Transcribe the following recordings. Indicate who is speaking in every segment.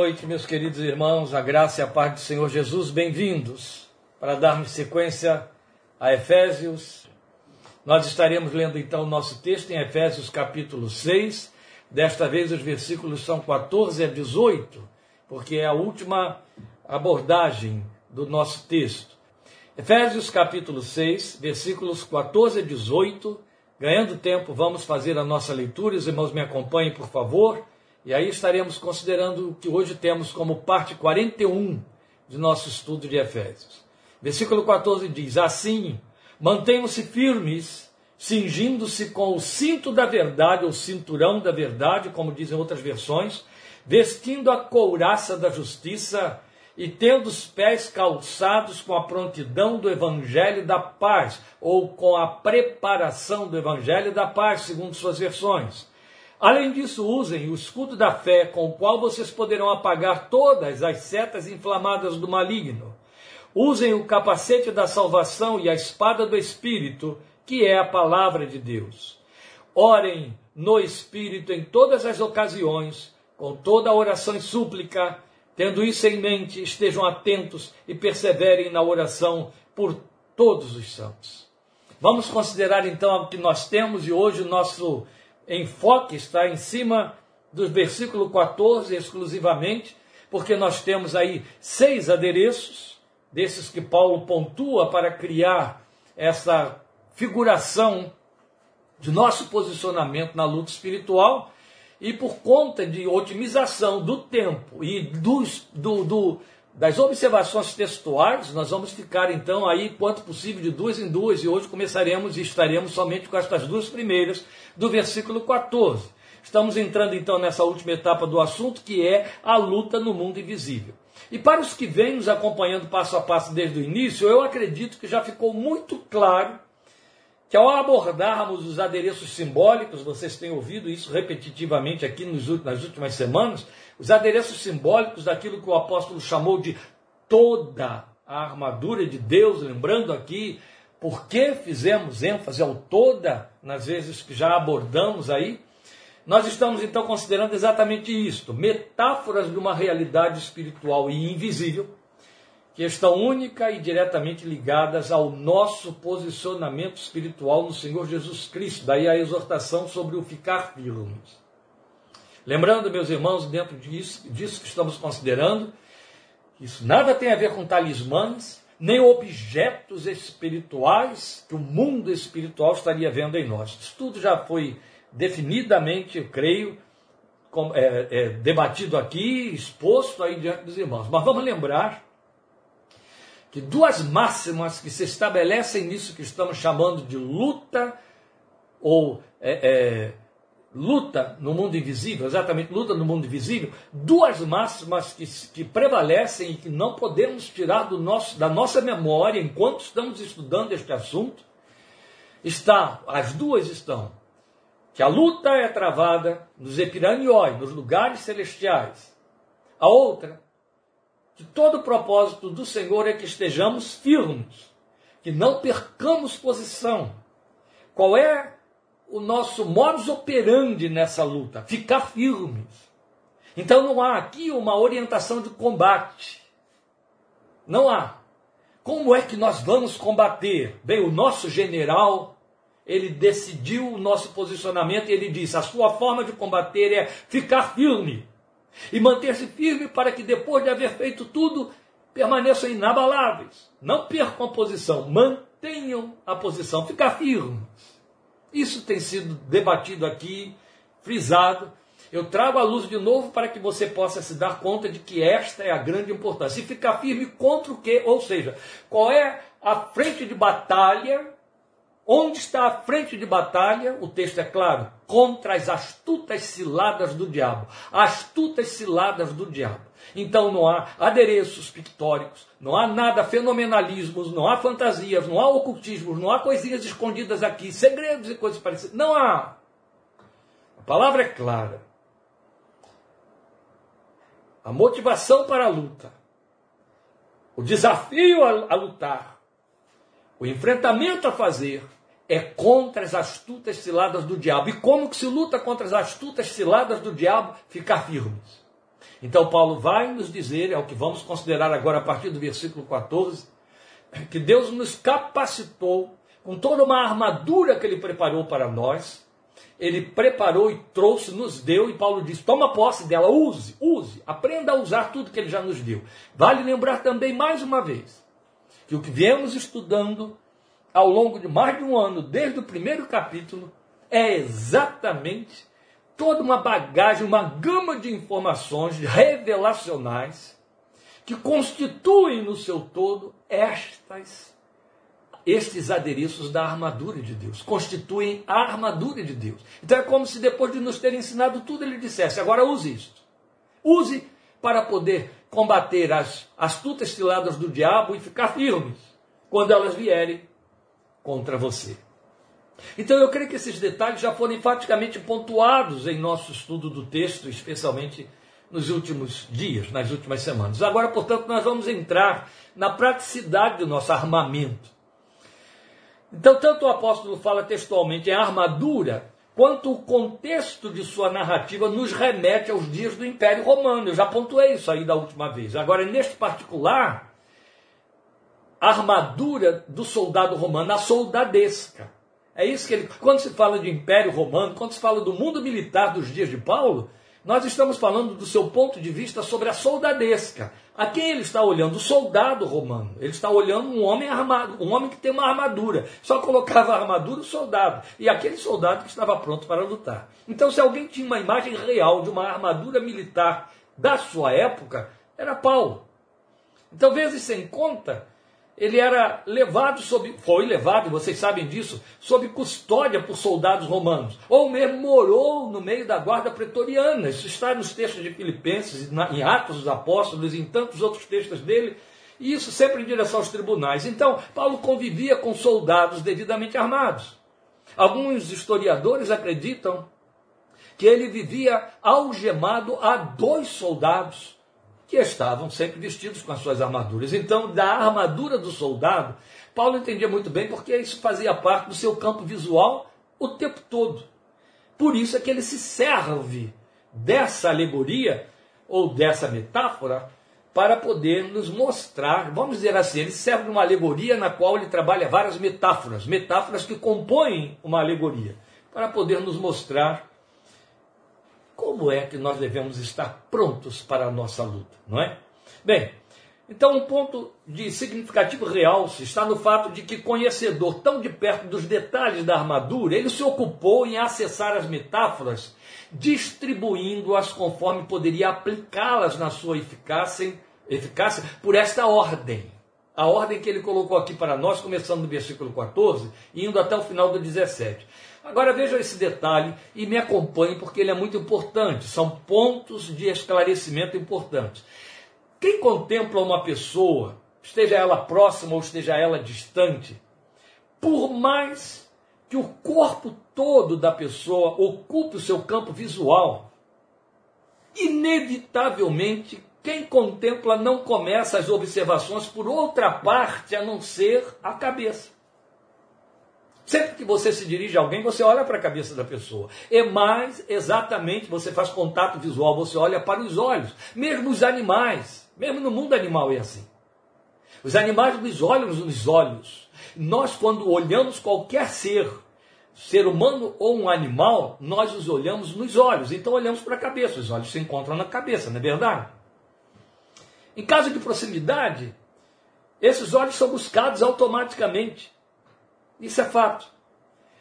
Speaker 1: noite, meus queridos irmãos, a graça e a paz do Senhor Jesus, bem-vindos para darmos sequência a Efésios. Nós estaremos lendo então o nosso texto em Efésios capítulo 6. Desta vez os versículos são 14 a 18, porque é a última abordagem do nosso texto. Efésios capítulo 6, versículos 14 a 18. Ganhando tempo, vamos fazer a nossa leitura. Os irmãos me acompanhem, por favor. E aí estaremos considerando o que hoje temos como parte 41 de nosso estudo de Efésios. Versículo 14 diz: Assim, mantenham-se firmes, cingindo-se com o cinto da verdade, ou cinturão da verdade, como dizem outras versões, vestindo a couraça da justiça e tendo os pés calçados com a prontidão do evangelho da paz, ou com a preparação do evangelho da paz, segundo suas versões Além disso, usem o escudo da fé, com o qual vocês poderão apagar todas as setas inflamadas do maligno. Usem o capacete da salvação e a espada do Espírito, que é a palavra de Deus. Orem no Espírito em todas as ocasiões, com toda a oração e súplica. Tendo isso em mente, estejam atentos e perseverem na oração por todos os santos. Vamos considerar então o que nós temos e hoje o nosso enfoque está em cima do versículo 14 exclusivamente, porque nós temos aí seis adereços, desses que Paulo pontua para criar essa figuração de nosso posicionamento na luta espiritual, e por conta de otimização do tempo e dos, do, do, das observações textuais, nós vamos ficar então aí, quanto possível, de duas em duas, e hoje começaremos e estaremos somente com estas duas primeiras, do versículo 14. Estamos entrando então nessa última etapa do assunto, que é a luta no mundo invisível. E para os que vêm nos acompanhando passo a passo desde o início, eu acredito que já ficou muito claro que ao abordarmos os adereços simbólicos, vocês têm ouvido isso repetitivamente aqui nas últimas semanas, os adereços simbólicos daquilo que o apóstolo chamou de toda a armadura de Deus, lembrando aqui por que fizemos ênfase ao toda nas vezes que já abordamos aí. Nós estamos então considerando exatamente isto, metáforas de uma realidade espiritual e invisível, que estão única e diretamente ligadas ao nosso posicionamento espiritual no Senhor Jesus Cristo. Daí a exortação sobre o ficar firmes. Lembrando, meus irmãos, dentro disso, disso que estamos considerando, isso nada tem a ver com talismãs, nem objetos espirituais que o mundo espiritual estaria vendo em nós. Isso tudo já foi definidamente, eu creio, é, é, debatido aqui, exposto aí diante dos irmãos. Mas vamos lembrar que duas máximas que se estabelecem nisso que estamos chamando de luta ou é, é luta no mundo invisível, exatamente luta no mundo invisível, duas máximas que, que prevalecem e que não podemos tirar do nosso, da nossa memória enquanto estamos estudando este assunto, está, as duas estão, que a luta é travada nos epiraniói, nos lugares celestiais. A outra, que todo o propósito do Senhor é que estejamos firmes, que não percamos posição. Qual é o nosso modus operandi nessa luta, ficar firmes. Então não há aqui uma orientação de combate. Não há. Como é que nós vamos combater? Bem, o nosso general, ele decidiu o nosso posicionamento e ele disse: a sua forma de combater é ficar firme e manter-se firme para que depois de haver feito tudo, permaneçam inabaláveis. Não percam a posição, mantenham a posição, ficar firmes. Isso tem sido debatido aqui, frisado. Eu trago a luz de novo para que você possa se dar conta de que esta é a grande importância. E ficar firme contra o quê? Ou seja, qual é a frente de batalha? Onde está a frente de batalha? O texto é claro: contra as astutas ciladas do diabo. Astutas ciladas do diabo. Então não há adereços pictóricos, não há nada fenomenalismos, não há fantasias, não há ocultismos, não há coisinhas escondidas aqui, segredos e coisas parecidas. Não há. A palavra é clara. A motivação para a luta, o desafio a, a lutar, o enfrentamento a fazer é contra as astutas ciladas do diabo. E como que se luta contra as astutas ciladas do diabo? Ficar firmes. Então, Paulo vai nos dizer, é o que vamos considerar agora a partir do versículo 14, que Deus nos capacitou com toda uma armadura que Ele preparou para nós. Ele preparou e trouxe, nos deu, e Paulo diz: toma posse dela, use, use, aprenda a usar tudo que Ele já nos deu. Vale lembrar também, mais uma vez, que o que viemos estudando ao longo de mais de um ano, desde o primeiro capítulo, é exatamente toda uma bagagem, uma gama de informações revelacionais que constituem no seu todo estas estes adereços da armadura de Deus, constituem a armadura de Deus. Então é como se depois de nos ter ensinado tudo, ele dissesse: agora use isto. Use para poder combater as astutas ciladas do diabo e ficar firmes quando elas vierem contra você. Então eu creio que esses detalhes já foram enfaticamente pontuados em nosso estudo do texto, especialmente nos últimos dias, nas últimas semanas. Agora, portanto, nós vamos entrar na praticidade do nosso armamento. Então, tanto o apóstolo fala textualmente em armadura, quanto o contexto de sua narrativa nos remete aos dias do Império Romano. Eu já pontuei isso aí da última vez. Agora, neste particular, a armadura do soldado romano, a soldadesca. É isso que ele. Quando se fala de Império Romano, quando se fala do mundo militar dos dias de Paulo, nós estamos falando do seu ponto de vista sobre a soldadesca. A quem ele está olhando? O soldado romano. Ele está olhando um homem armado, um homem que tem uma armadura. Só colocava a armadura o soldado. E aquele soldado que estava pronto para lutar. Então, se alguém tinha uma imagem real de uma armadura militar da sua época, era Paulo. Então, vezes sem conta, ele era levado sob, foi levado, vocês sabem disso, sob custódia por soldados romanos, ou mesmo morou no meio da guarda pretoriana. Isso está nos textos de Filipenses, em Atos dos Apóstolos, em tantos outros textos dele, e isso sempre em direção aos tribunais. Então, Paulo convivia com soldados devidamente armados. Alguns historiadores acreditam que ele vivia algemado a dois soldados que estavam sempre vestidos com as suas armaduras. Então, da armadura do soldado, Paulo entendia muito bem porque isso fazia parte do seu campo visual o tempo todo. Por isso é que ele se serve dessa alegoria ou dessa metáfora para poder nos mostrar, vamos dizer assim, ele serve de uma alegoria na qual ele trabalha várias metáforas, metáforas que compõem uma alegoria, para poder nos mostrar como é que nós devemos estar prontos para a nossa luta, não é? Bem, então um ponto de significativo realce está no fato de que, conhecedor tão de perto dos detalhes da armadura, ele se ocupou em acessar as metáforas, distribuindo-as conforme poderia aplicá-las na sua eficácia, eficácia por esta ordem. A ordem que ele colocou aqui para nós, começando no versículo 14 e indo até o final do 17. Agora veja esse detalhe e me acompanhe porque ele é muito importante. São pontos de esclarecimento importantes. Quem contempla uma pessoa, esteja ela próxima ou esteja ela distante, por mais que o corpo todo da pessoa ocupe o seu campo visual, inevitavelmente quem contempla não começa as observações por outra parte a não ser a cabeça. Sempre que você se dirige a alguém, você olha para a cabeça da pessoa. É mais exatamente, você faz contato visual, você olha para os olhos. Mesmo os animais, mesmo no mundo animal é assim. Os animais nos olham nos olhos. Nós, quando olhamos qualquer ser, ser humano ou um animal, nós os olhamos nos olhos. Então olhamos para a cabeça. Os olhos se encontram na cabeça, não é verdade? Em caso de proximidade, esses olhos são buscados automaticamente. Isso é fato.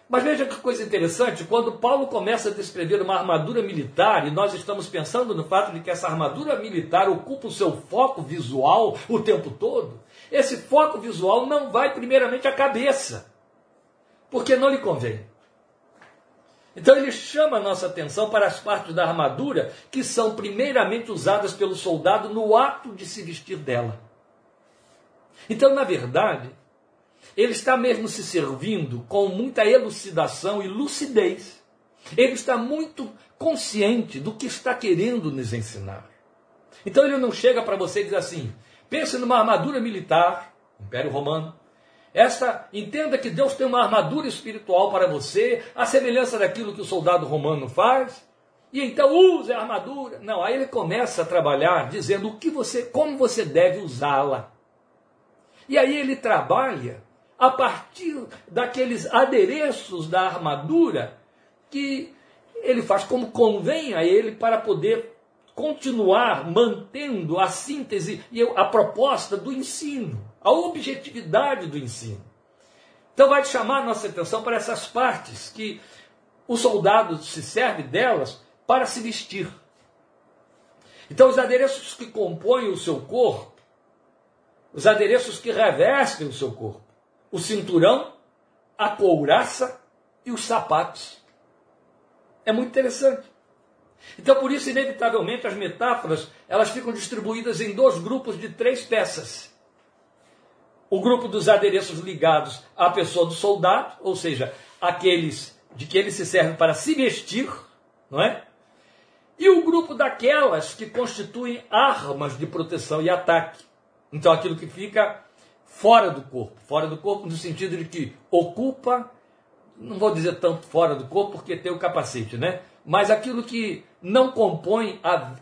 Speaker 1: Mas veja que coisa interessante, quando Paulo começa a descrever uma armadura militar, e nós estamos pensando no fato de que essa armadura militar ocupa o seu foco visual o tempo todo, esse foco visual não vai primeiramente à cabeça, porque não lhe convém. Então ele chama a nossa atenção para as partes da armadura que são primeiramente usadas pelo soldado no ato de se vestir dela. Então, na verdade, ele está mesmo se servindo com muita elucidação e lucidez. Ele está muito consciente do que está querendo nos ensinar. Então ele não chega para você e diz assim: pense numa armadura militar, Império Romano. Esta, entenda que Deus tem uma armadura espiritual para você, a semelhança daquilo que o soldado romano faz. E então use a armadura. Não, aí ele começa a trabalhar dizendo o que você, como você deve usá-la. E aí ele trabalha a partir daqueles adereços da armadura que ele faz como convém a ele para poder continuar mantendo a síntese e a proposta do ensino, a objetividade do ensino. Então vai chamar nossa atenção para essas partes que o soldado se serve delas para se vestir. Então os adereços que compõem o seu corpo, os adereços que revestem o seu corpo, o cinturão, a couraça e os sapatos. É muito interessante. Então, por isso, inevitavelmente, as metáforas elas ficam distribuídas em dois grupos de três peças. O grupo dos adereços ligados à pessoa do soldado, ou seja, aqueles de que ele se serve para se vestir, não é? E o grupo daquelas que constituem armas de proteção e ataque. Então, aquilo que fica fora do corpo. Fora do corpo no sentido de que ocupa, não vou dizer tanto fora do corpo porque tem o capacete, né? Mas aquilo que não compõe a,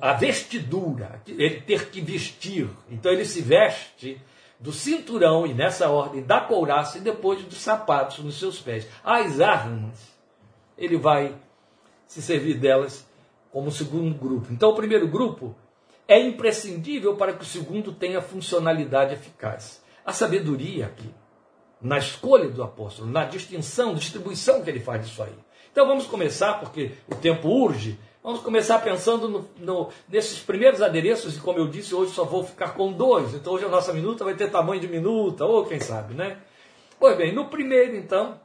Speaker 1: a vestidura, ele ter que vestir. Então ele se veste do cinturão e nessa ordem da couraça e depois dos sapatos nos seus pés. As armas, ele vai se servir delas como segundo grupo. Então o primeiro grupo é imprescindível para que o segundo tenha funcionalidade eficaz. A sabedoria aqui, na escolha do apóstolo, na distinção, distribuição que ele faz disso aí. Então vamos começar, porque o tempo urge, vamos começar pensando no, no, nesses primeiros adereços, e como eu disse, hoje só vou ficar com dois, então hoje a nossa minuta vai ter tamanho de minuta, ou quem sabe, né? Pois bem, no primeiro então,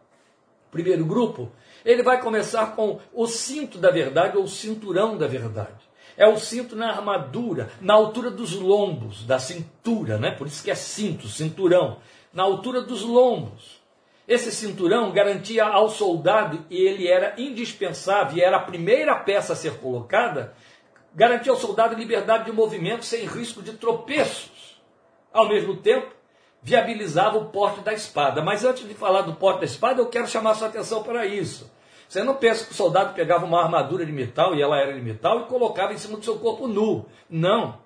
Speaker 1: primeiro grupo, ele vai começar com o cinto da verdade ou o cinturão da verdade é o cinto na armadura, na altura dos lombos, da cintura, né? Por isso que é cinto, cinturão, na altura dos lombos. Esse cinturão garantia ao soldado, e ele era indispensável, e era a primeira peça a ser colocada, garantia ao soldado liberdade de movimento sem risco de tropeços. Ao mesmo tempo, viabilizava o porte da espada. Mas antes de falar do porte da espada, eu quero chamar sua atenção para isso. Você não pensa que o soldado pegava uma armadura de metal, e ela era de metal, e colocava em cima do seu corpo nu. Não.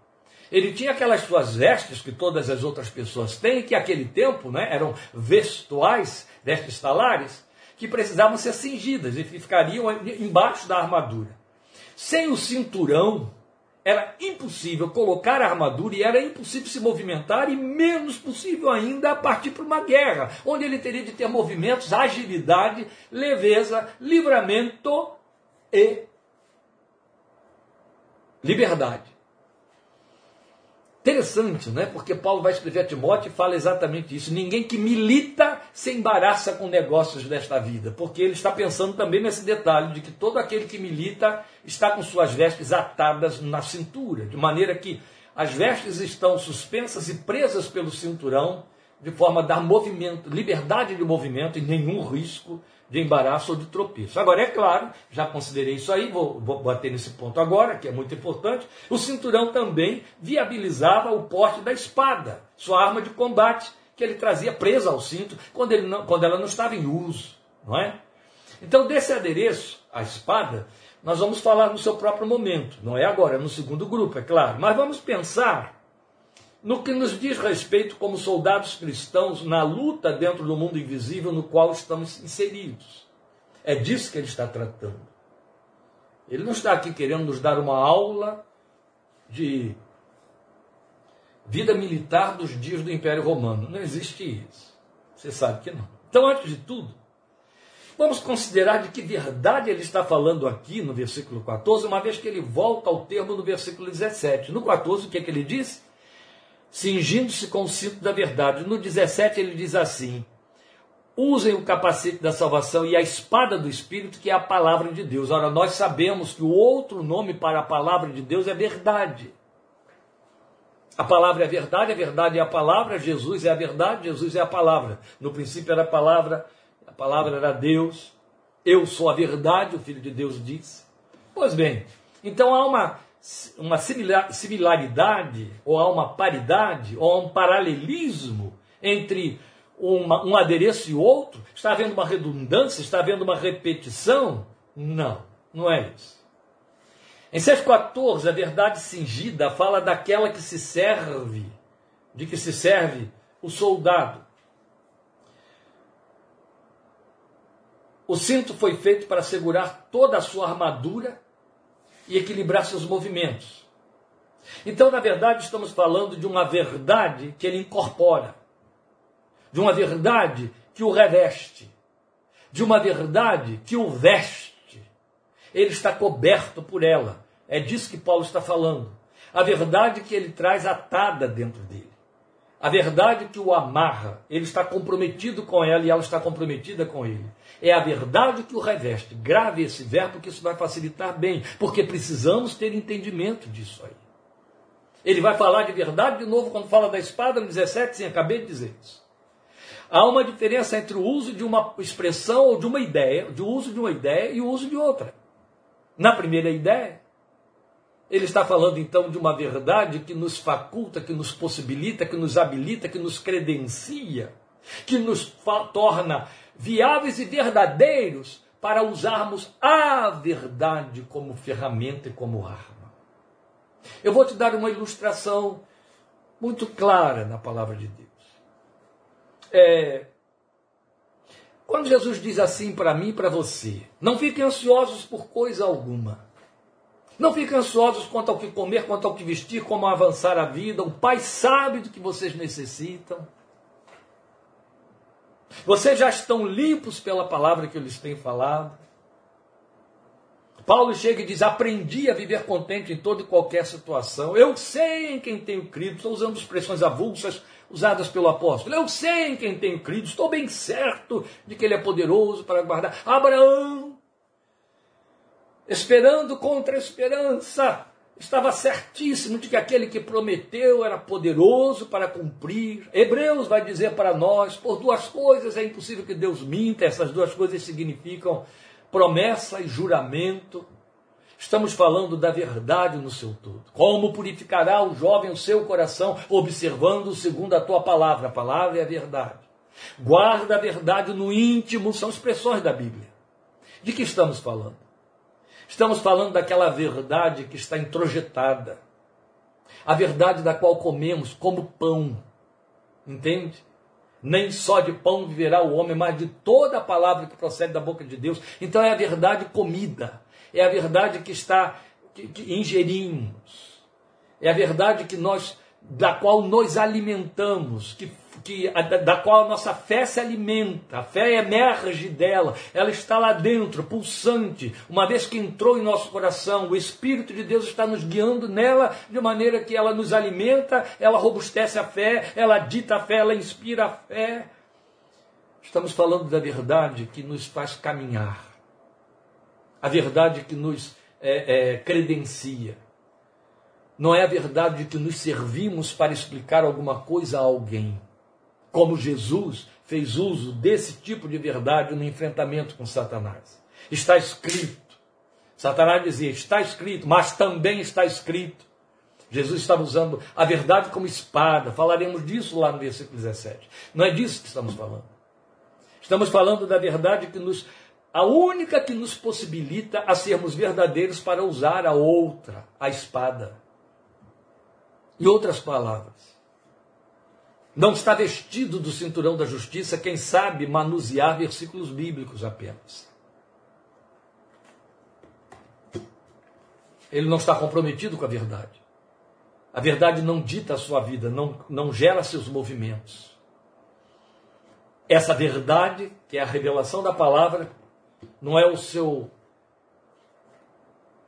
Speaker 1: Ele tinha aquelas suas vestes que todas as outras pessoas têm, que naquele tempo né, eram vestuais, vestes talares, que precisavam ser cingidas e ficariam embaixo da armadura. Sem o cinturão, era impossível colocar a armadura e era impossível se movimentar e menos possível ainda partir para uma guerra, onde ele teria de ter movimentos, agilidade, leveza, livramento e liberdade. Interessante, né? Porque Paulo vai escrever a Timóteo e fala exatamente isso. Ninguém que milita se embaraça com negócios desta vida, porque ele está pensando também nesse detalhe de que todo aquele que milita está com suas vestes atadas na cintura, de maneira que as vestes estão suspensas e presas pelo cinturão, de forma a dar movimento, liberdade de movimento e nenhum risco de embaraço ou de tropeço. Agora, é claro, já considerei isso aí, vou, vou bater nesse ponto agora, que é muito importante. O cinturão também viabilizava o porte da espada, sua arma de combate, que ele trazia presa ao cinto quando, ele não, quando ela não estava em uso. Não é? Então, desse adereço, a espada, nós vamos falar no seu próprio momento. Não é agora, é no segundo grupo, é claro. Mas vamos pensar no que nos diz respeito como soldados cristãos na luta dentro do mundo invisível no qual estamos inseridos. É disso que ele está tratando. Ele não está aqui querendo nos dar uma aula de vida militar dos dias do Império Romano. Não existe isso. Você sabe que não. Então, antes de tudo, vamos considerar de que verdade ele está falando aqui no versículo 14, uma vez que ele volta ao termo do versículo 17. No 14, o que, é que ele diz? Cingindo-se com o cinto da verdade. No 17 ele diz assim: usem o capacete da salvação e a espada do Espírito, que é a palavra de Deus. Ora, nós sabemos que o outro nome para a palavra de Deus é verdade. A palavra é a verdade, a verdade é a palavra, Jesus é a verdade, Jesus é a palavra. No princípio era a palavra, a palavra era Deus. Eu sou a verdade, o Filho de Deus diz. Pois bem, então há uma uma similaridade, ou há uma paridade, ou há um paralelismo entre uma, um adereço e outro? Está havendo uma redundância? Está havendo uma repetição? Não, não é isso. Em 6,14, a verdade cingida fala daquela que se serve, de que se serve o soldado. O cinto foi feito para segurar toda a sua armadura e equilibrar seus movimentos. Então, na verdade, estamos falando de uma verdade que ele incorpora, de uma verdade que o reveste, de uma verdade que o veste. Ele está coberto por ela. É disso que Paulo está falando. A verdade que ele traz atada dentro dele. A verdade que o amarra. Ele está comprometido com ela e ela está comprometida com ele. É a verdade que o reveste. Grave esse verbo que isso vai facilitar bem, porque precisamos ter entendimento disso aí. Ele vai falar de verdade de novo quando fala da espada no 17, sim, acabei de dizer isso. Há uma diferença entre o uso de uma expressão ou de uma ideia, de uso de uma ideia e o uso de outra. Na primeira ideia, ele está falando então de uma verdade que nos faculta, que nos possibilita, que nos habilita, que nos credencia, que nos torna viáveis e verdadeiros para usarmos a verdade como ferramenta e como arma. Eu vou te dar uma ilustração muito clara na palavra de Deus. É, quando Jesus diz assim para mim e para você, não fiquem ansiosos por coisa alguma. Não fiquem ansiosos quanto ao que comer, quanto ao que vestir, como avançar a vida. O Pai sabe do que vocês necessitam. Vocês já estão limpos pela palavra que eu lhes tenho falado. Paulo chega e diz: Aprendi a viver contente em toda e qualquer situação. Eu sei em quem tenho crido. Estou usando expressões avulsas usadas pelo apóstolo. Eu sei em quem tenho crido. Estou bem certo de que ele é poderoso para guardar. Abraão, esperando contra a esperança, estava certíssimo de que aquele que prometeu era poderoso para cumprir. Hebreus vai dizer para nós: por duas coisas é impossível que Deus minta. Essas duas coisas significam promessa e juramento. Estamos falando da verdade no seu todo. Como purificará o jovem o seu coração, observando segundo a tua palavra? A palavra é a verdade. Guarda a verdade no íntimo, são expressões da Bíblia. De que estamos falando? Estamos falando daquela verdade que está introjetada. A verdade da qual comemos como pão. Entende? nem só de pão viverá o homem, mas de toda a palavra que procede da boca de Deus. Então é a verdade comida, é a verdade que está que, que ingerimos, é a verdade que nós da qual nos alimentamos, que que, da qual a nossa fé se alimenta, a fé emerge dela, ela está lá dentro, pulsante. Uma vez que entrou em nosso coração, o Espírito de Deus está nos guiando nela, de maneira que ela nos alimenta, ela robustece a fé, ela dita a fé, ela inspira a fé. Estamos falando da verdade que nos faz caminhar, a verdade que nos é, é, credencia. Não é a verdade de que nos servimos para explicar alguma coisa a alguém como Jesus fez uso desse tipo de verdade no enfrentamento com Satanás. Está escrito. Satanás dizia: está escrito, mas também está escrito. Jesus estava usando a verdade como espada. Falaremos disso lá no versículo 17. Não é disso que estamos falando. Estamos falando da verdade que nos a única que nos possibilita a sermos verdadeiros para usar a outra, a espada. Em outras palavras, não está vestido do cinturão da justiça quem sabe manusear versículos bíblicos apenas. Ele não está comprometido com a verdade. A verdade não dita a sua vida, não, não gera seus movimentos. Essa verdade, que é a revelação da palavra, não é o seu,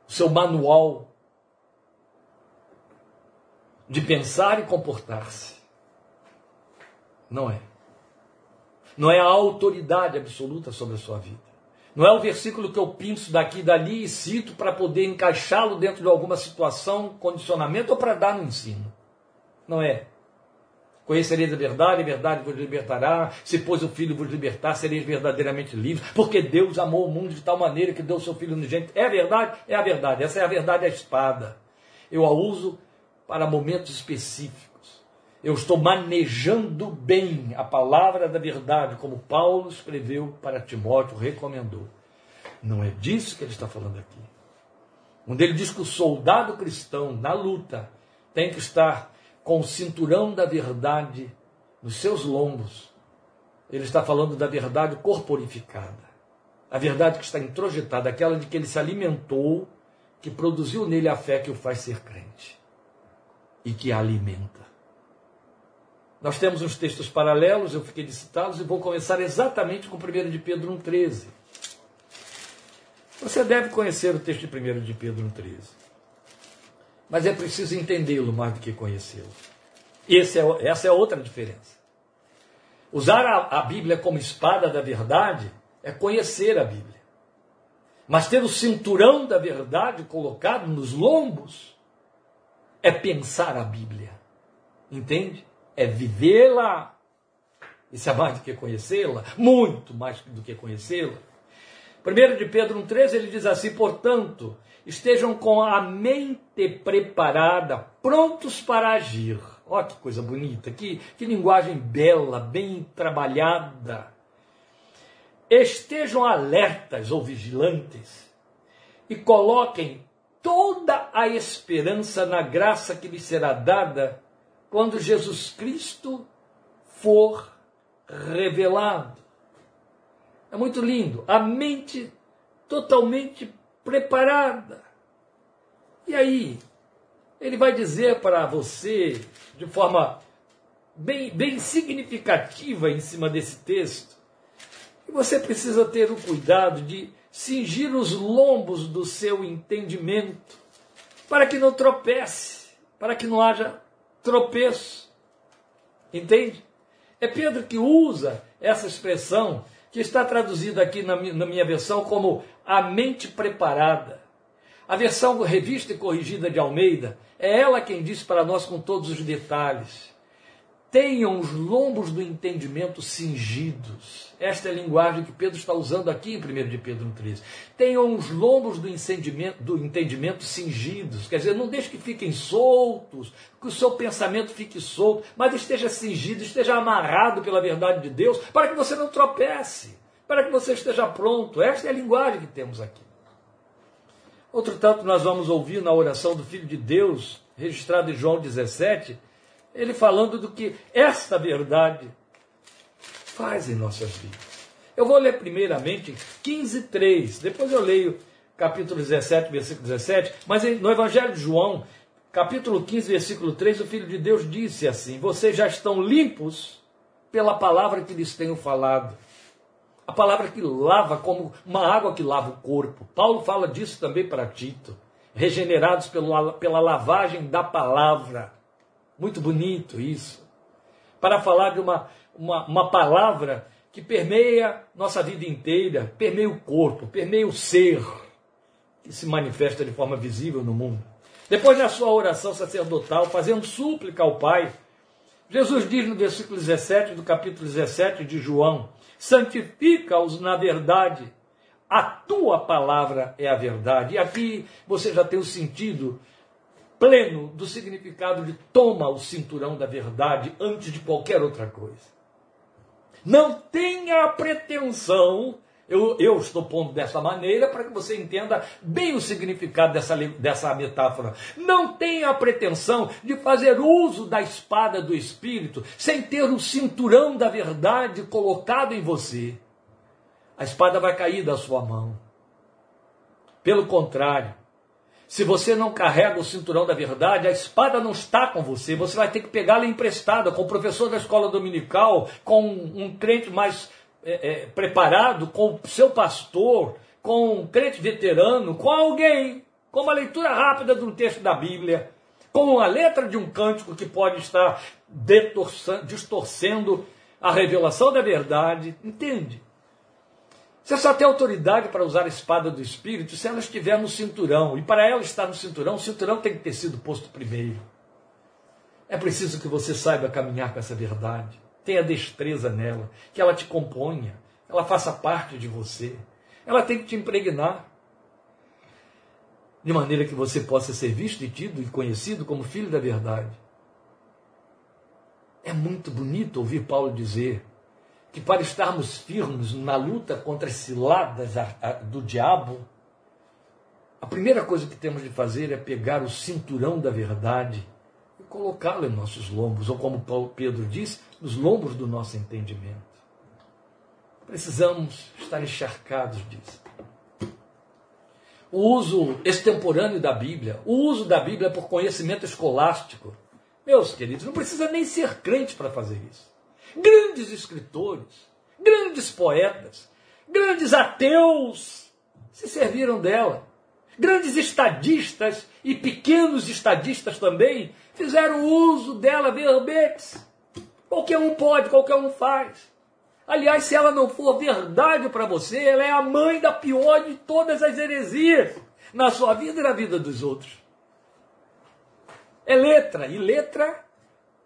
Speaker 1: o seu manual de pensar e comportar-se. Não é. Não é a autoridade absoluta sobre a sua vida. Não é o versículo que eu pinço daqui e dali e cito para poder encaixá-lo dentro de alguma situação, condicionamento ou para dar no ensino. Não é. Conhecereis a verdade, a verdade vos libertará. Se pois o Filho vos libertar, sereis verdadeiramente livres. Porque Deus amou o mundo de tal maneira que deu o seu Filho no gente. É a verdade? É a verdade. Essa é a verdade, a espada. Eu a uso para momentos específicos eu estou manejando bem a palavra da verdade, como Paulo escreveu para Timóteo, recomendou. Não é disso que ele está falando aqui. onde ele diz que o soldado cristão, na luta, tem que estar com o cinturão da verdade nos seus lombos. Ele está falando da verdade corporificada. A verdade que está introjetada, aquela de que ele se alimentou, que produziu nele a fé que o faz ser crente e que a alimenta. Nós temos uns textos paralelos, eu fiquei de citá-los, e vou começar exatamente com 1 de Pedro 1,13. Você deve conhecer o texto de 1 de Pedro 1,13. Mas é preciso entendê-lo mais do que conhecê-lo. É, essa é outra diferença. Usar a, a Bíblia como espada da verdade é conhecer a Bíblia. Mas ter o cinturão da verdade colocado nos lombos é pensar a Bíblia. Entende? É vivê-la. Isso é mais do que conhecê-la, muito mais do que conhecê-la. 1 de Pedro 1,13 ele diz assim: portanto, estejam com a mente preparada, prontos para agir. Olha que coisa bonita, que, que linguagem bela, bem trabalhada estejam alertas ou vigilantes e coloquem toda a esperança na graça que lhes será dada quando Jesus Cristo for revelado. É muito lindo, a mente totalmente preparada. E aí, ele vai dizer para você, de forma bem, bem significativa em cima desse texto, e você precisa ter o cuidado de cingir os lombos do seu entendimento, para que não tropece, para que não haja tropeço. Entende? É Pedro que usa essa expressão, que está traduzida aqui na minha versão como a mente preparada. A versão revista e corrigida de Almeida é ela quem diz para nós com todos os detalhes tenham os lombos do entendimento cingidos. Esta é a linguagem que Pedro está usando aqui em 1 de Pedro 1,13. Tenham os lombos do do entendimento cingidos. Quer dizer, não deixe que fiquem soltos, que o seu pensamento fique solto, mas esteja cingido, esteja amarrado pela verdade de Deus, para que você não tropece, para que você esteja pronto. Esta é a linguagem que temos aqui. Outro tanto, nós vamos ouvir na oração do Filho de Deus, registrada em João 17, ele falando do que esta verdade faz em nossas vidas. Eu vou ler primeiramente 15:3, depois eu leio capítulo 17, versículo 17, mas no Evangelho de João, capítulo 15, versículo 3, o Filho de Deus disse assim: Vocês já estão limpos pela palavra que lhes tenho falado. A palavra que lava como uma água que lava o corpo. Paulo fala disso também para Tito. Regenerados pela lavagem da palavra. Muito bonito isso. Para falar de uma, uma, uma palavra que permeia nossa vida inteira, permeia o corpo, permeia o ser, que se manifesta de forma visível no mundo. Depois, na sua oração sacerdotal, fazendo súplica ao Pai, Jesus diz no versículo 17 do capítulo 17 de João: santifica-os na verdade, a tua palavra é a verdade. E aqui você já tem o sentido pleno do significado de toma o cinturão da verdade antes de qualquer outra coisa. Não tenha a pretensão, eu, eu estou pondo dessa maneira para que você entenda bem o significado dessa, dessa metáfora. Não tenha a pretensão de fazer uso da espada do Espírito sem ter o cinturão da verdade colocado em você. A espada vai cair da sua mão. Pelo contrário, se você não carrega o cinturão da verdade, a espada não está com você. Você vai ter que pegá-la emprestada com o professor da escola dominical, com um crente mais é, é, preparado, com o seu pastor, com um crente veterano, com alguém, com uma leitura rápida de um texto da Bíblia, com a letra de um cântico que pode estar distorcendo a revelação da verdade. Entende? Você só tem autoridade para usar a espada do Espírito se ela estiver no cinturão. E para ela estar no cinturão, o cinturão tem que ter sido posto primeiro. É preciso que você saiba caminhar com essa verdade. Tenha destreza nela, que ela te componha, ela faça parte de você. Ela tem que te impregnar. De maneira que você possa ser visto e tido e conhecido como filho da verdade. É muito bonito ouvir Paulo dizer que para estarmos firmes na luta contra as ciladas do diabo, a primeira coisa que temos de fazer é pegar o cinturão da verdade e colocá-lo em nossos lombos, ou como Paulo Pedro diz, nos lombos do nosso entendimento. Precisamos estar encharcados disso. O uso extemporâneo da Bíblia, o uso da Bíblia por conhecimento escolástico. Meus queridos, não precisa nem ser crente para fazer isso. Grandes escritores, grandes poetas, grandes ateus se serviram dela. Grandes estadistas e pequenos estadistas também fizeram uso dela verbetes. Qualquer um pode, qualquer um faz. Aliás, se ela não for verdade para você, ela é a mãe da pior de todas as heresias na sua vida e na vida dos outros. É letra, e letra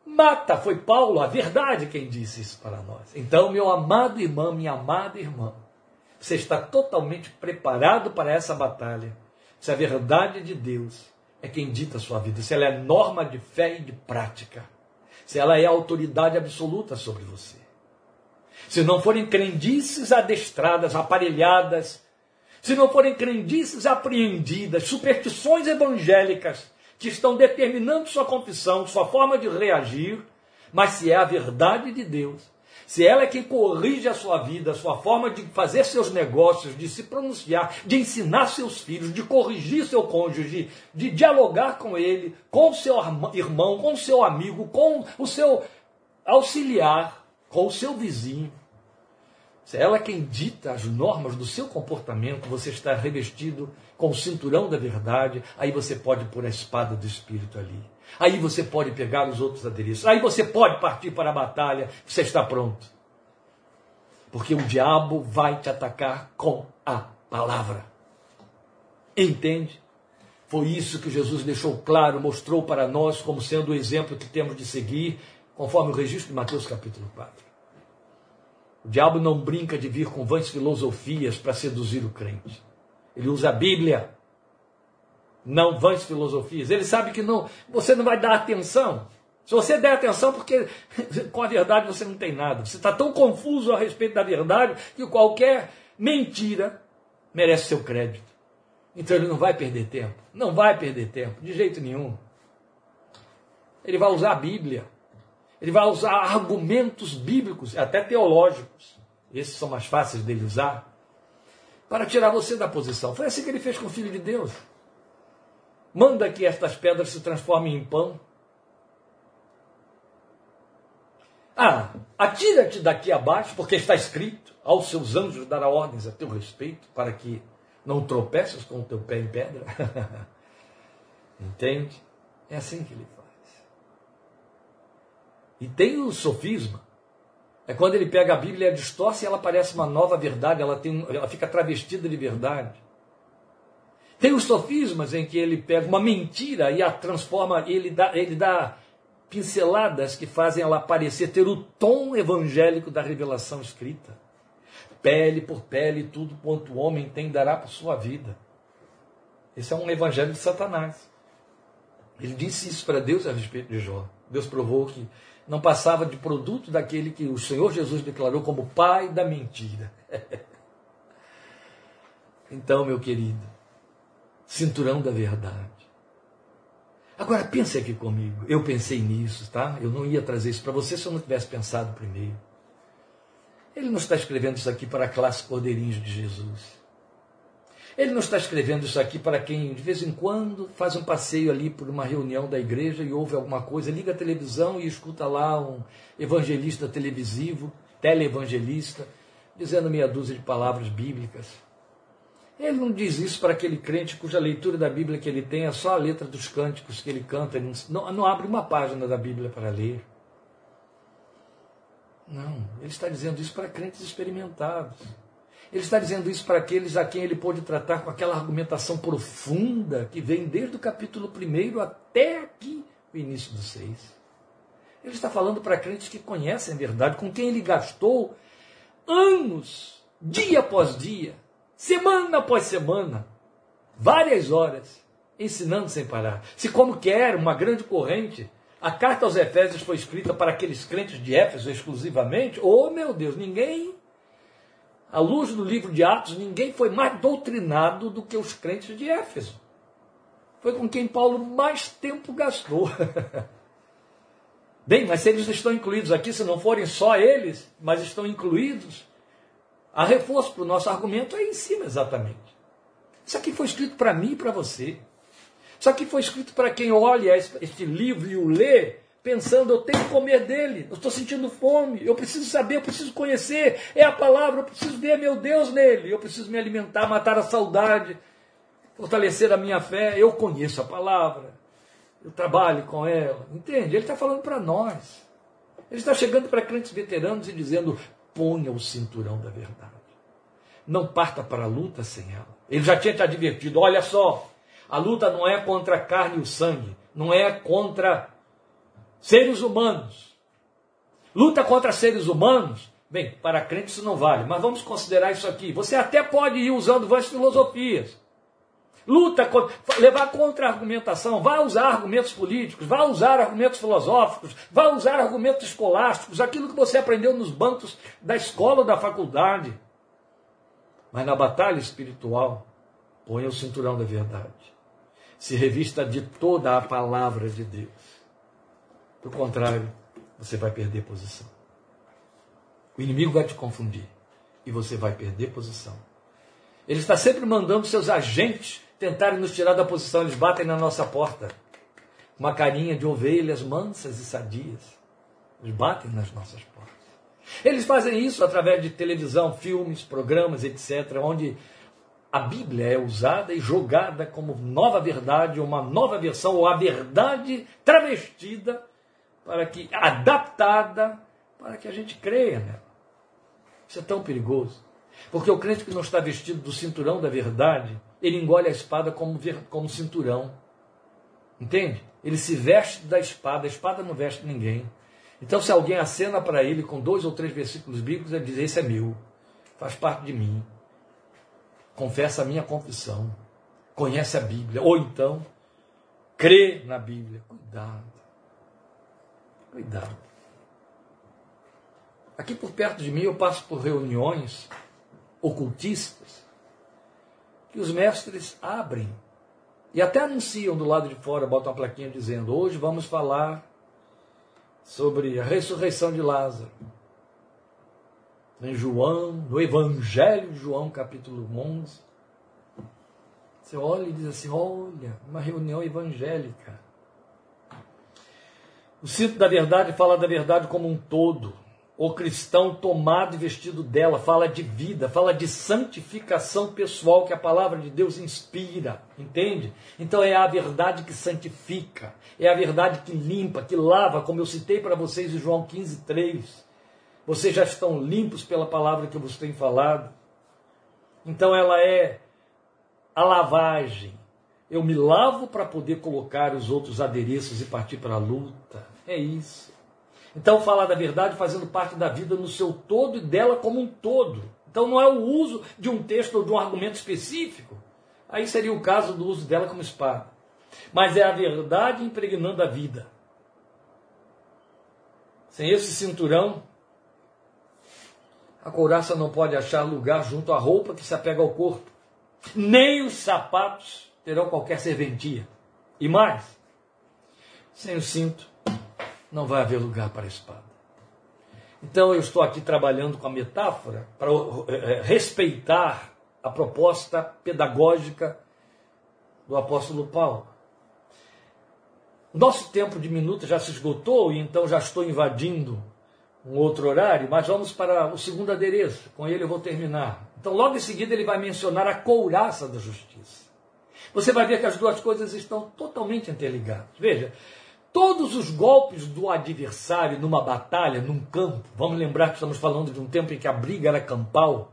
Speaker 1: mata. Foi Paulo, a verdade, quem disse isso para nós. Então, meu amado irmão, minha amada irmã, você está totalmente preparado para essa batalha. Se a verdade de Deus é quem dita a sua vida, se ela é norma de fé e de prática, se ela é autoridade absoluta sobre você se não forem crendices adestradas, aparelhadas, se não forem crendices apreendidas, superstições evangélicas que estão determinando sua confissão, sua forma de reagir, mas se é a verdade de Deus, se ela é quem corrige a sua vida, a sua forma de fazer seus negócios, de se pronunciar, de ensinar seus filhos, de corrigir seu cônjuge, de dialogar com ele, com o seu irmão, com o seu amigo, com o seu auxiliar, com o seu vizinho, ela é quem dita as normas do seu comportamento, você está revestido com o cinturão da verdade, aí você pode pôr a espada do Espírito ali. Aí você pode pegar os outros adereços. Aí você pode partir para a batalha, você está pronto. Porque o diabo vai te atacar com a palavra. Entende? Foi isso que Jesus deixou claro, mostrou para nós como sendo o exemplo que temos de seguir conforme o registro de Mateus capítulo 4. O diabo não brinca de vir com vãs filosofias para seduzir o crente. Ele usa a Bíblia, não vãs filosofias. Ele sabe que não, você não vai dar atenção. Se você der atenção, porque com a verdade você não tem nada. Você está tão confuso a respeito da verdade que qualquer mentira merece seu crédito. Então ele não vai perder tempo. Não vai perder tempo, de jeito nenhum. Ele vai usar a Bíblia. Ele vai usar argumentos bíblicos, até teológicos. Esses são mais fáceis dele usar. Para tirar você da posição. Foi assim que ele fez com o Filho de Deus. Manda que estas pedras se transformem em pão. Ah, atira-te daqui abaixo, porque está escrito: aos seus anjos dará ordens a teu respeito, para que não tropeças com o teu pé em pedra. Entende? É assim que ele faz. E tem o sofisma. É quando ele pega a Bíblia e a distorce e ela parece uma nova verdade, ela, tem, ela fica travestida de verdade. Tem os sofismas em que ele pega uma mentira e a transforma, ele dá, ele dá pinceladas que fazem ela parecer ter o tom evangélico da revelação escrita. Pele por pele, tudo quanto o homem tem dará por sua vida. Esse é um evangelho de Satanás. Ele disse isso para Deus a respeito de Jó. Deus provou que não passava de produto daquele que o Senhor Jesus declarou como pai da mentira. então, meu querido, cinturão da verdade. Agora pense aqui comigo. Eu pensei nisso, tá? Eu não ia trazer isso para você se eu não tivesse pensado primeiro. Ele não está escrevendo isso aqui para a classe cordeirinhos de Jesus. Ele não está escrevendo isso aqui para quem, de vez em quando, faz um passeio ali por uma reunião da igreja e ouve alguma coisa, liga a televisão e escuta lá um evangelista televisivo, teleevangelista, dizendo meia dúzia de palavras bíblicas. Ele não diz isso para aquele crente cuja leitura da Bíblia que ele tem é só a letra dos cânticos que ele canta, ele não, não abre uma página da Bíblia para ler. Não, ele está dizendo isso para crentes experimentados ele está dizendo isso para aqueles a quem ele pôde tratar com aquela argumentação profunda que vem desde o capítulo 1 até aqui, o início do 6. Ele está falando para crentes que conhecem a verdade, com quem ele gastou anos, dia após dia, semana após semana, várias horas, ensinando sem parar. Se, como quer uma grande corrente, a carta aos Efésios foi escrita para aqueles crentes de Éfeso exclusivamente, oh meu Deus, ninguém À luz do livro de Atos, ninguém foi mais doutrinado do que os crentes de Éfeso. Foi com quem Paulo mais tempo gastou. Bem, mas se eles estão incluídos aqui, se não forem só eles, mas estão incluídos, a reforço para o nosso argumento é em cima exatamente. Isso aqui foi escrito para mim e para você. Isso aqui foi escrito para quem olha este livro e o lê, pensando, eu tenho que comer dele, eu estou sentindo fome, eu preciso saber, eu preciso conhecer, é a palavra, eu preciso ver meu Deus nele, eu preciso me alimentar, matar a saudade, fortalecer a minha fé, eu conheço a palavra eu trabalho com ela. Entende? Ele está falando para nós. Ele está chegando para crentes veteranos e dizendo: ponha o cinturão da verdade. Não parta para a luta sem ela. Ele já tinha te advertido: olha só, a luta não é contra a carne e o sangue, não é contra seres humanos. Luta contra seres humanos, bem, para crentes isso não vale, mas vamos considerar isso aqui. Você até pode ir usando várias filosofias. Luta, levar contra a argumentação, vá usar argumentos políticos, vá usar argumentos filosóficos, vá usar argumentos escolásticos, aquilo que você aprendeu nos bancos da escola ou da faculdade. Mas na batalha espiritual, ponha o cinturão da verdade. Se revista de toda a palavra de Deus. Do contrário, você vai perder posição. O inimigo vai te confundir e você vai perder posição. Ele está sempre mandando seus agentes tentarem nos tirar da posição, eles batem na nossa porta. Uma carinha de ovelhas mansas e sadias. Eles batem nas nossas portas. Eles fazem isso através de televisão, filmes, programas, etc., onde a Bíblia é usada e jogada como nova verdade, uma nova versão, ou a verdade travestida, para que, adaptada, para que a gente creia nela. Isso é tão perigoso. Porque o crente que não está vestido do cinturão da verdade, ele engole a espada como, como cinturão. Entende? Ele se veste da espada, a espada não veste ninguém. Então, se alguém acena para ele com dois ou três versículos bíblicos, ele diz: Esse é meu, faz parte de mim, confessa a minha confissão, conhece a Bíblia, ou então crê na Bíblia. Cuidado, cuidado. Aqui por perto de mim eu passo por reuniões ocultistas que os mestres abrem e até anunciam do lado de fora, botam uma plaquinha dizendo: hoje vamos falar sobre a ressurreição de Lázaro. Em João, no Evangelho de João, capítulo 11. Você olha e diz assim: olha, uma reunião evangélica. O cinto da verdade fala da verdade como um todo o cristão tomado e vestido dela, fala de vida, fala de santificação pessoal que a palavra de Deus inspira, entende? Então é a verdade que santifica, é a verdade que limpa, que lava, como eu citei para vocês em João 15, 3. Vocês já estão limpos pela palavra que eu vos tenho falado. Então ela é a lavagem. Eu me lavo para poder colocar os outros adereços e partir para a luta. É isso. Então, falar da verdade fazendo parte da vida no seu todo e dela como um todo. Então, não é o uso de um texto ou de um argumento específico. Aí seria o caso do uso dela como espada. Mas é a verdade impregnando a vida. Sem esse cinturão, a couraça não pode achar lugar junto à roupa que se apega ao corpo. Nem os sapatos terão qualquer serventia. E mais, sem o cinto, não vai haver lugar para a espada. Então eu estou aqui trabalhando com a metáfora para eh, eh, respeitar a proposta pedagógica do apóstolo Paulo. Nosso tempo de minuto já se esgotou e então já estou invadindo um outro horário, mas vamos para o segundo adereço, com ele eu vou terminar. Então, logo em seguida, ele vai mencionar a couraça da justiça. Você vai ver que as duas coisas estão totalmente interligadas. Veja, Todos os golpes do adversário numa batalha, num campo, vamos lembrar que estamos falando de um tempo em que a briga era campal,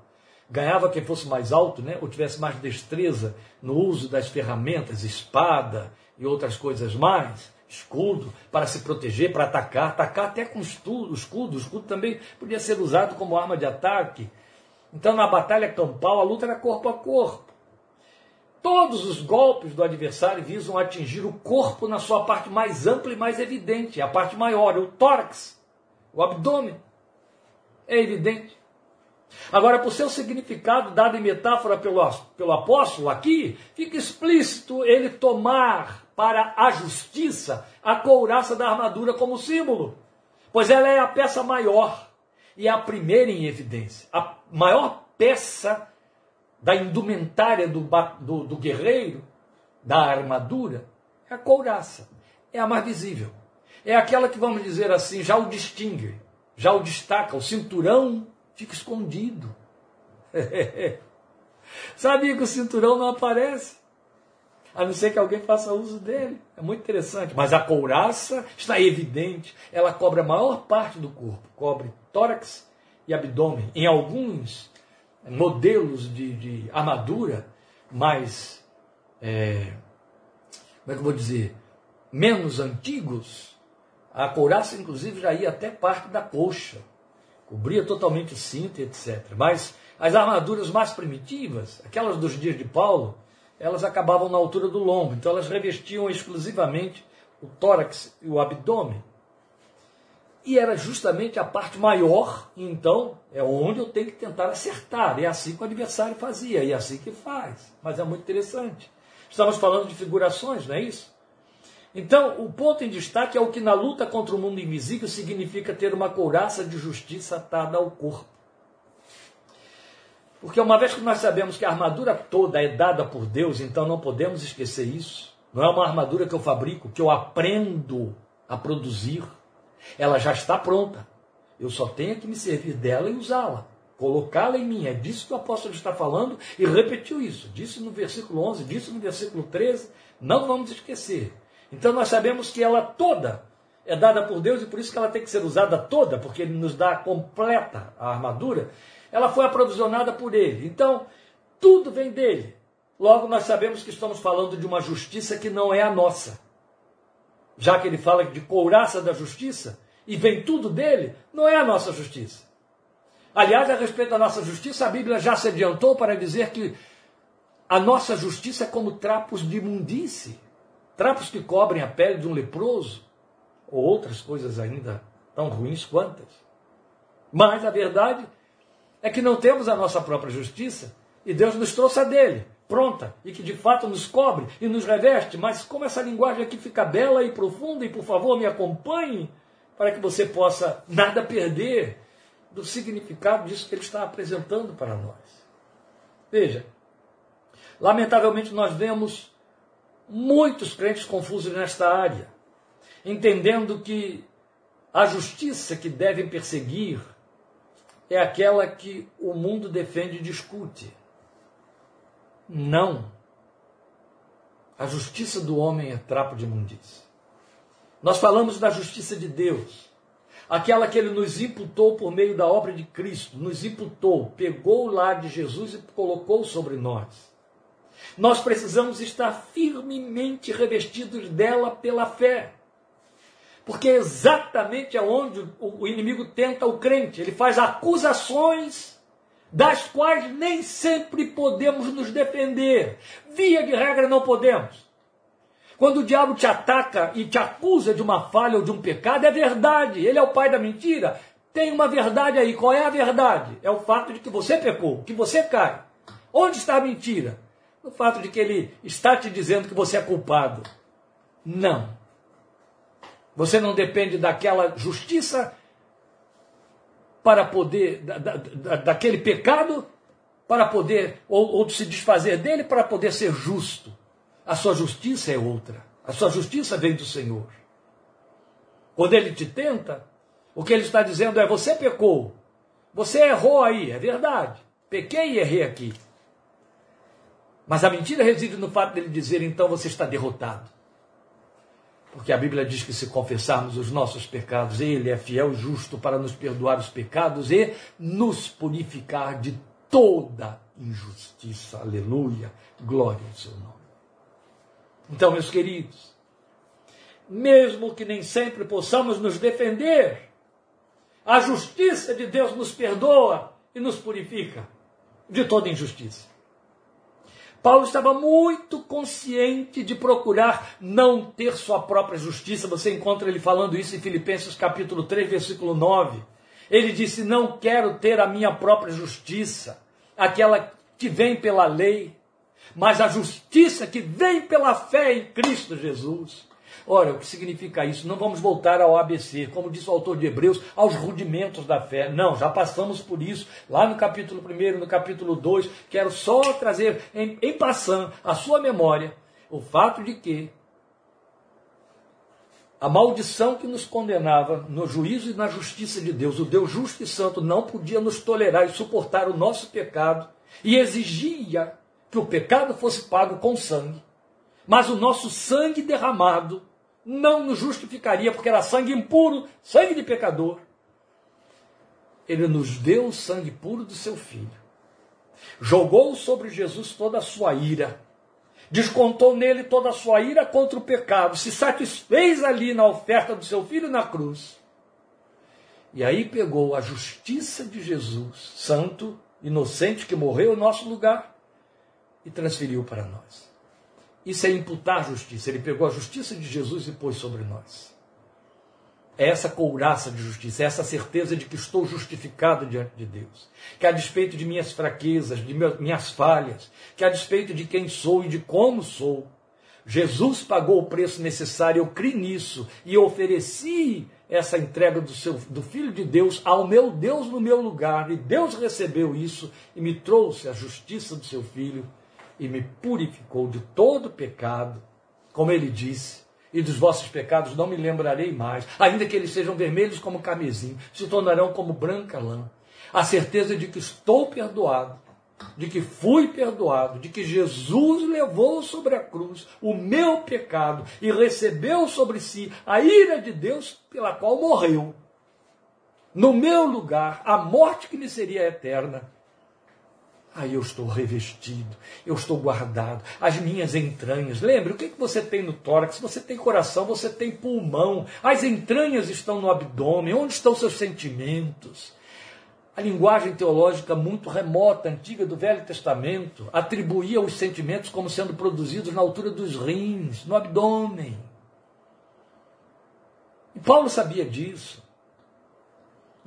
Speaker 1: ganhava quem fosse mais alto, né, ou tivesse mais destreza no uso das ferramentas, espada e outras coisas mais, escudo, para se proteger, para atacar, atacar até com escudo, escudo, o escudo também podia ser usado como arma de ataque. Então, na batalha campal, a luta era corpo a corpo. Todos os golpes do adversário visam atingir o corpo na sua parte mais ampla e mais evidente, a parte maior, o tórax, o abdômen. É evidente. Agora, por seu significado dado em metáfora pelo, pelo apóstolo aqui, fica explícito ele tomar para a justiça a couraça da armadura como símbolo, pois ela é a peça maior e a primeira em evidência. A maior peça da indumentária do, do, do guerreiro, da armadura, é a couraça. É a mais visível. É aquela que, vamos dizer assim, já o distingue, já o destaca. O cinturão fica escondido. Sabia que o cinturão não aparece? A não ser que alguém faça uso dele. É muito interessante. Mas a couraça está evidente. Ela cobre a maior parte do corpo. Cobre tórax e abdômen. Em alguns modelos de, de armadura mais. É, como é que eu vou dizer? Menos antigos, a couraça, inclusive, já ia até parte da coxa. Cobria totalmente o cinto, etc. Mas as armaduras mais primitivas, aquelas dos dias de Paulo, elas acabavam na altura do lombo. Então elas revestiam exclusivamente o tórax e o abdômen. E era justamente a parte maior, então é onde eu tenho que tentar acertar. É assim que o adversário fazia, e é assim que faz. Mas é muito interessante. Estamos falando de figurações, não é isso? Então, o ponto em destaque é o que na luta contra o mundo invisível significa ter uma couraça de justiça atada ao corpo. Porque uma vez que nós sabemos que a armadura toda é dada por Deus, então não podemos esquecer isso. Não é uma armadura que eu fabrico, que eu aprendo a produzir. Ela já está pronta. Eu só tenho que me servir dela e usá-la. Colocá-la em mim. É disso que o apóstolo está falando e repetiu isso. Disse no versículo 11, disse no versículo 13. Não vamos esquecer. Então nós sabemos que ela toda é dada por Deus e por isso que ela tem que ser usada toda, porque Ele nos dá completa a armadura. Ela foi aprovisionada por Ele. Então, tudo vem dele. Logo, nós sabemos que estamos falando de uma justiça que não é a nossa. Já que ele fala de couraça da justiça, e vem tudo dele, não é a nossa justiça. Aliás, a respeito da nossa justiça, a Bíblia já se adiantou para dizer que a nossa justiça é como trapos de imundície trapos que cobrem a pele de um leproso, ou outras coisas ainda tão ruins quantas. Mas a verdade é que não temos a nossa própria justiça e Deus nos trouxe a dele, pronta, e que de fato nos cobre e nos reveste. Mas como essa linguagem aqui fica bela e profunda, e por favor me acompanhe, para que você possa nada perder do significado disso que ele está apresentando para nós. Veja, lamentavelmente nós vemos muitos crentes confusos nesta área, entendendo que a justiça que devem perseguir é aquela que o mundo defende e discute. Não. A justiça do homem é trapo de imundícia. Nós falamos da justiça de Deus, aquela que ele nos imputou por meio da obra de Cristo, nos imputou, pegou lá de Jesus e colocou sobre nós. Nós precisamos estar firmemente revestidos dela pela fé. Porque é exatamente aonde o inimigo tenta o crente. Ele faz acusações das quais nem sempre podemos nos defender. Via de regra, não podemos. Quando o diabo te ataca e te acusa de uma falha ou de um pecado, é verdade. Ele é o pai da mentira. Tem uma verdade aí. Qual é a verdade? É o fato de que você pecou, que você cai. Onde está a mentira? no fato de que ele está te dizendo que você é culpado. Não. Você não depende daquela justiça para poder, da, da, daquele pecado, para poder, ou, ou se desfazer dele, para poder ser justo. A sua justiça é outra. A sua justiça vem do Senhor. Quando ele te tenta, o que ele está dizendo é: você pecou, você errou aí, é verdade. Pequei e errei aqui. Mas a mentira reside no fato dele dizer, então você está derrotado. Porque a Bíblia diz que se confessarmos os nossos pecados, Ele é fiel e justo para nos perdoar os pecados e nos purificar de toda injustiça. Aleluia. Glória ao seu nome. Então, meus queridos, mesmo que nem sempre possamos nos defender, a justiça de Deus nos perdoa e nos purifica de toda injustiça. Paulo estava muito consciente de procurar não ter sua própria justiça. Você encontra ele falando isso em Filipenses capítulo 3, versículo 9. Ele disse: Não quero ter a minha própria justiça, aquela que vem pela lei, mas a justiça que vem pela fé em Cristo Jesus. Ora, o que significa isso? Não vamos voltar ao ABC, como disse o autor de Hebreus, aos rudimentos da fé. Não, já passamos por isso lá no capítulo 1, no capítulo 2. Quero só trazer em, em passando a sua memória o fato de que a maldição que nos condenava no juízo e na justiça de Deus, o Deus justo e santo não podia nos tolerar e suportar o nosso pecado e exigia que o pecado fosse pago com sangue. Mas o nosso sangue derramado não nos justificaria, porque era sangue impuro, sangue de pecador. Ele nos deu o sangue puro do seu filho. Jogou sobre Jesus toda a sua ira descontou nele toda a sua ira contra o pecado, se satisfez ali na oferta do seu filho na cruz. E aí pegou a justiça de Jesus, santo, inocente, que morreu em nosso lugar, e transferiu para nós. Isso é imputar justiça. Ele pegou a justiça de Jesus e pôs sobre nós. É essa couraça de justiça, é essa certeza de que estou justificado diante de Deus. Que a despeito de minhas fraquezas, de minhas falhas, que a despeito de quem sou e de como sou, Jesus pagou o preço necessário, eu criei nisso e ofereci essa entrega do, seu, do Filho de Deus ao meu Deus no meu lugar. E Deus recebeu isso e me trouxe a justiça do seu Filho e me purificou de todo pecado, como ele disse e dos vossos pecados não me lembrarei mais, ainda que eles sejam vermelhos como carmesim, se tornarão como branca lã. A certeza de que estou perdoado, de que fui perdoado, de que Jesus levou sobre a cruz o meu pecado e recebeu sobre si a ira de Deus pela qual morreu. No meu lugar, a morte que lhe seria eterna Aí eu estou revestido, eu estou guardado, as minhas entranhas. Lembre, o que, que você tem no tórax? Você tem coração, você tem pulmão, as entranhas estão no abdômen. Onde estão seus sentimentos? A linguagem teológica muito remota, antiga do Velho Testamento, atribuía os sentimentos como sendo produzidos na altura dos rins, no abdômen. E Paulo sabia disso.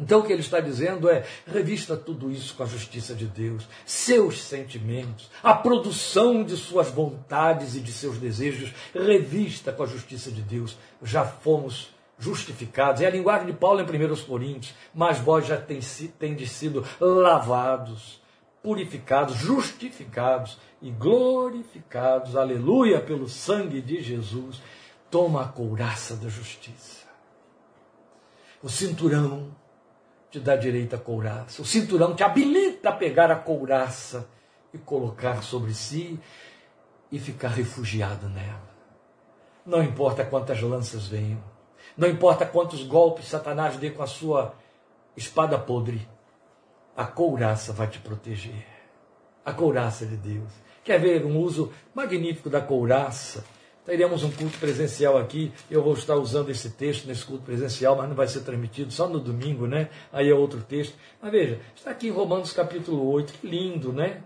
Speaker 1: Então o que ele está dizendo é: revista tudo isso com a justiça de Deus, seus sentimentos, a produção de suas vontades e de seus desejos, revista com a justiça de Deus. Já fomos justificados. É a linguagem de Paulo em 1 Coríntios, mas vós já tendes sido lavados, purificados, justificados e glorificados, aleluia, pelo sangue de Jesus. Toma a couraça da justiça. O cinturão te dá direito à couraça. O cinturão te habilita a pegar a couraça e colocar sobre si e ficar refugiado nela. Não importa quantas lanças venham, não importa quantos golpes Satanás dê com a sua espada podre, a couraça vai te proteger. A couraça de Deus. Quer ver um uso magnífico da couraça? Teremos um culto presencial aqui. Eu vou estar usando esse texto nesse culto presencial, mas não vai ser transmitido só no domingo, né? Aí é outro texto. Mas veja, está aqui em Romanos capítulo 8, que lindo, né?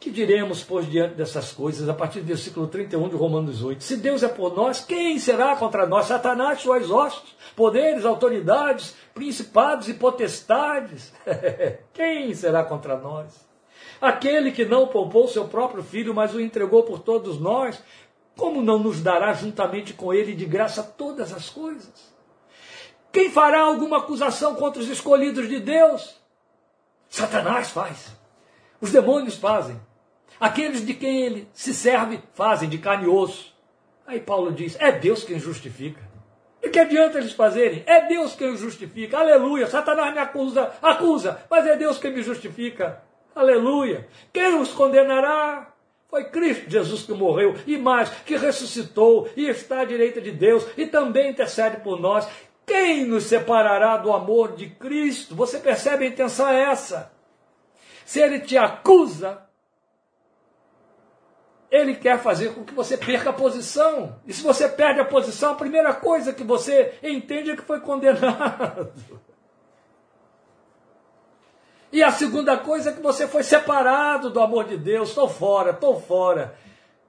Speaker 1: Que diremos, pois, diante dessas coisas, a partir do versículo 31 de Romanos 8? Se Deus é por nós, quem será contra nós? Satanás, suas hostes, poderes, autoridades, principados e potestades. quem será contra nós? Aquele que não poupou seu próprio filho, mas o entregou por todos nós, como não nos dará juntamente com ele de graça todas as coisas? Quem fará alguma acusação contra os escolhidos de Deus? Satanás faz. Os demônios fazem. Aqueles de quem ele se serve fazem de carne e osso. Aí Paulo diz: é Deus quem justifica. E que adianta eles fazerem? É Deus quem os justifica. Aleluia. Satanás me acusa, acusa, mas é Deus quem me justifica. Aleluia. Quem os condenará? Foi Cristo Jesus que morreu e mais, que ressuscitou e está à direita de Deus e também intercede por nós. Quem nos separará do amor de Cristo? Você percebe a intenção é essa? Se ele te acusa, ele quer fazer com que você perca a posição. E se você perde a posição, a primeira coisa que você entende é que foi condenado. E a segunda coisa é que você foi separado do amor de Deus. Estou fora, estou fora.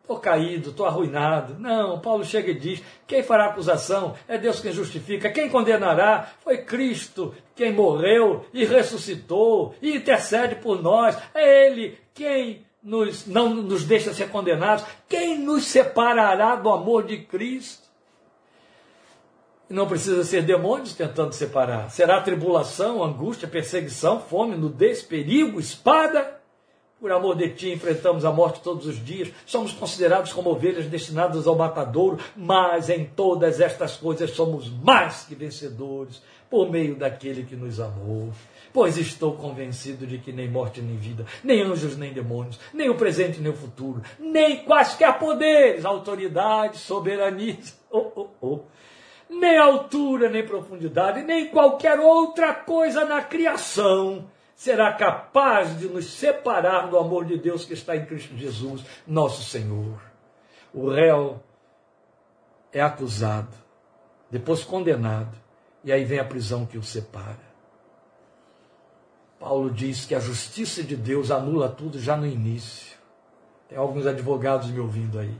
Speaker 1: estou caído, estou arruinado. Não, Paulo chega e diz: quem fará acusação? É Deus quem justifica. Quem condenará? Foi Cristo quem morreu e ressuscitou e intercede por nós. É Ele quem nos, não nos deixa ser condenados. Quem nos separará do amor de Cristo? Não precisa ser demônios tentando separar. Será tribulação, angústia, perseguição, fome, nudez, perigo, espada? Por amor de ti, enfrentamos a morte todos os dias. Somos considerados como ovelhas destinadas ao matadouro, mas em todas estas coisas somos mais que vencedores por meio daquele que nos amou. Pois estou convencido de que nem morte nem vida, nem anjos nem demônios, nem o presente nem o futuro, nem quaisquer poderes, autoridades, soberanias, oh, oh, oh, nem altura nem profundidade, nem qualquer outra coisa na criação será capaz de nos separar do amor de Deus que está em Cristo Jesus, nosso Senhor. O réu é acusado, depois condenado, e aí vem a prisão que o separa. Paulo diz que a justiça de Deus anula tudo já no início. Tem alguns advogados me ouvindo aí.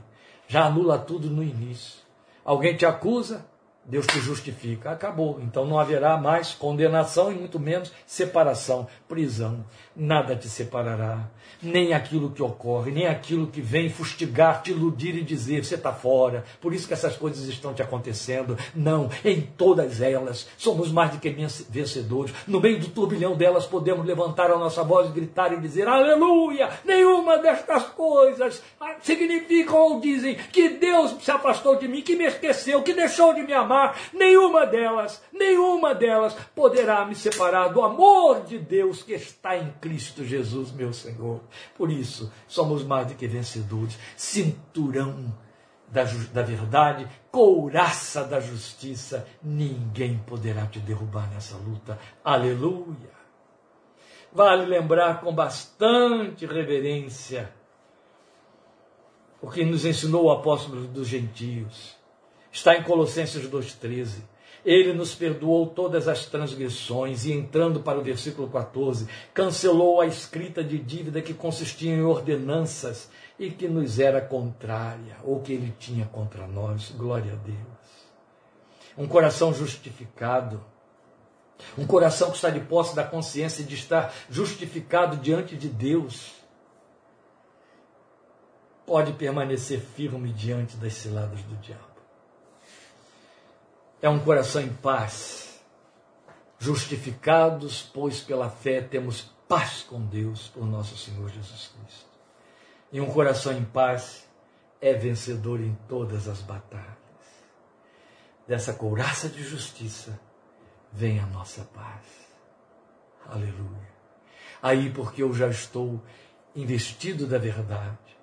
Speaker 1: Já anula tudo no início. Alguém te acusa, Deus te justifica. Acabou. Então não haverá mais condenação e muito menos separação, prisão. Nada te separará. Nem aquilo que ocorre, nem aquilo que vem fustigar, te iludir e dizer você está fora. Por isso que essas coisas estão te acontecendo. Não, em todas elas somos mais do que vencedores. No meio do turbilhão delas podemos levantar a nossa voz e gritar e dizer aleluia. Nenhuma destas coisas significam ou dizem que Deus se afastou de mim, que me esqueceu, que deixou de me amar nenhuma delas, nenhuma delas poderá me separar do amor de Deus que está em Cristo Jesus, meu Senhor. Por isso, somos mais do que vencedores. Cinturão da, da verdade, couraça da justiça, ninguém poderá te derrubar nessa luta. Aleluia! Vale lembrar com bastante reverência o que nos ensinou o apóstolo dos gentios Está em Colossenses 2,13. Ele nos perdoou todas as transgressões e, entrando para o versículo 14, cancelou a escrita de dívida que consistia em ordenanças e que nos era contrária, ou que ele tinha contra nós. Glória a Deus. Um coração justificado, um coração que está de posse da consciência de estar justificado diante de Deus, pode permanecer firme diante das ciladas do diabo é um coração em paz. Justificados, pois pela fé temos paz com Deus por nosso Senhor Jesus Cristo. E um coração em paz é vencedor em todas as batalhas. Dessa couraça de justiça vem a nossa paz. Aleluia. Aí, porque eu já estou investido da verdade,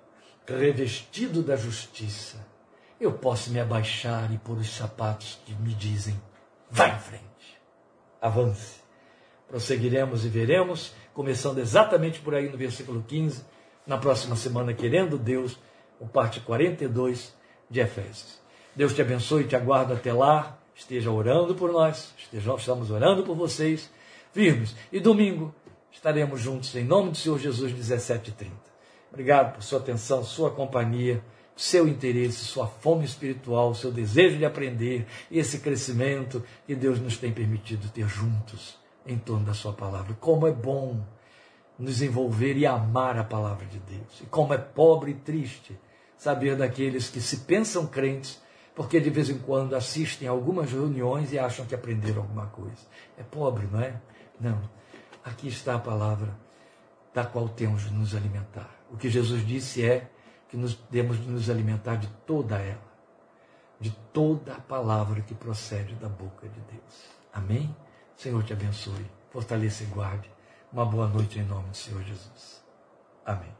Speaker 1: revestido da justiça, eu posso me abaixar e pôr os sapatos que me dizem: vá em frente, avance. Prosseguiremos e veremos, começando exatamente por aí no versículo 15, na próxima semana, querendo Deus, o parte 42 de Efésios. Deus te abençoe e te aguardo até lá. Esteja orando por nós, estamos orando por vocês, firmes. E domingo estaremos juntos em nome do Senhor Jesus, 17h30. Obrigado por sua atenção, sua companhia seu interesse, sua fome espiritual, seu desejo de aprender e esse crescimento que Deus nos tem permitido ter juntos em torno da Sua palavra. Como é bom nos envolver e amar a palavra de Deus. E como é pobre e triste saber daqueles que se pensam crentes, porque de vez em quando assistem a algumas reuniões e acham que aprenderam alguma coisa. É pobre, não é? Não. Aqui está a palavra da qual temos de nos alimentar. O que Jesus disse é que nos demos de nos alimentar de toda ela, de toda a palavra que procede da boca de Deus. Amém? Senhor te abençoe, fortaleça e guarde. Uma boa noite em nome do Senhor Jesus. Amém.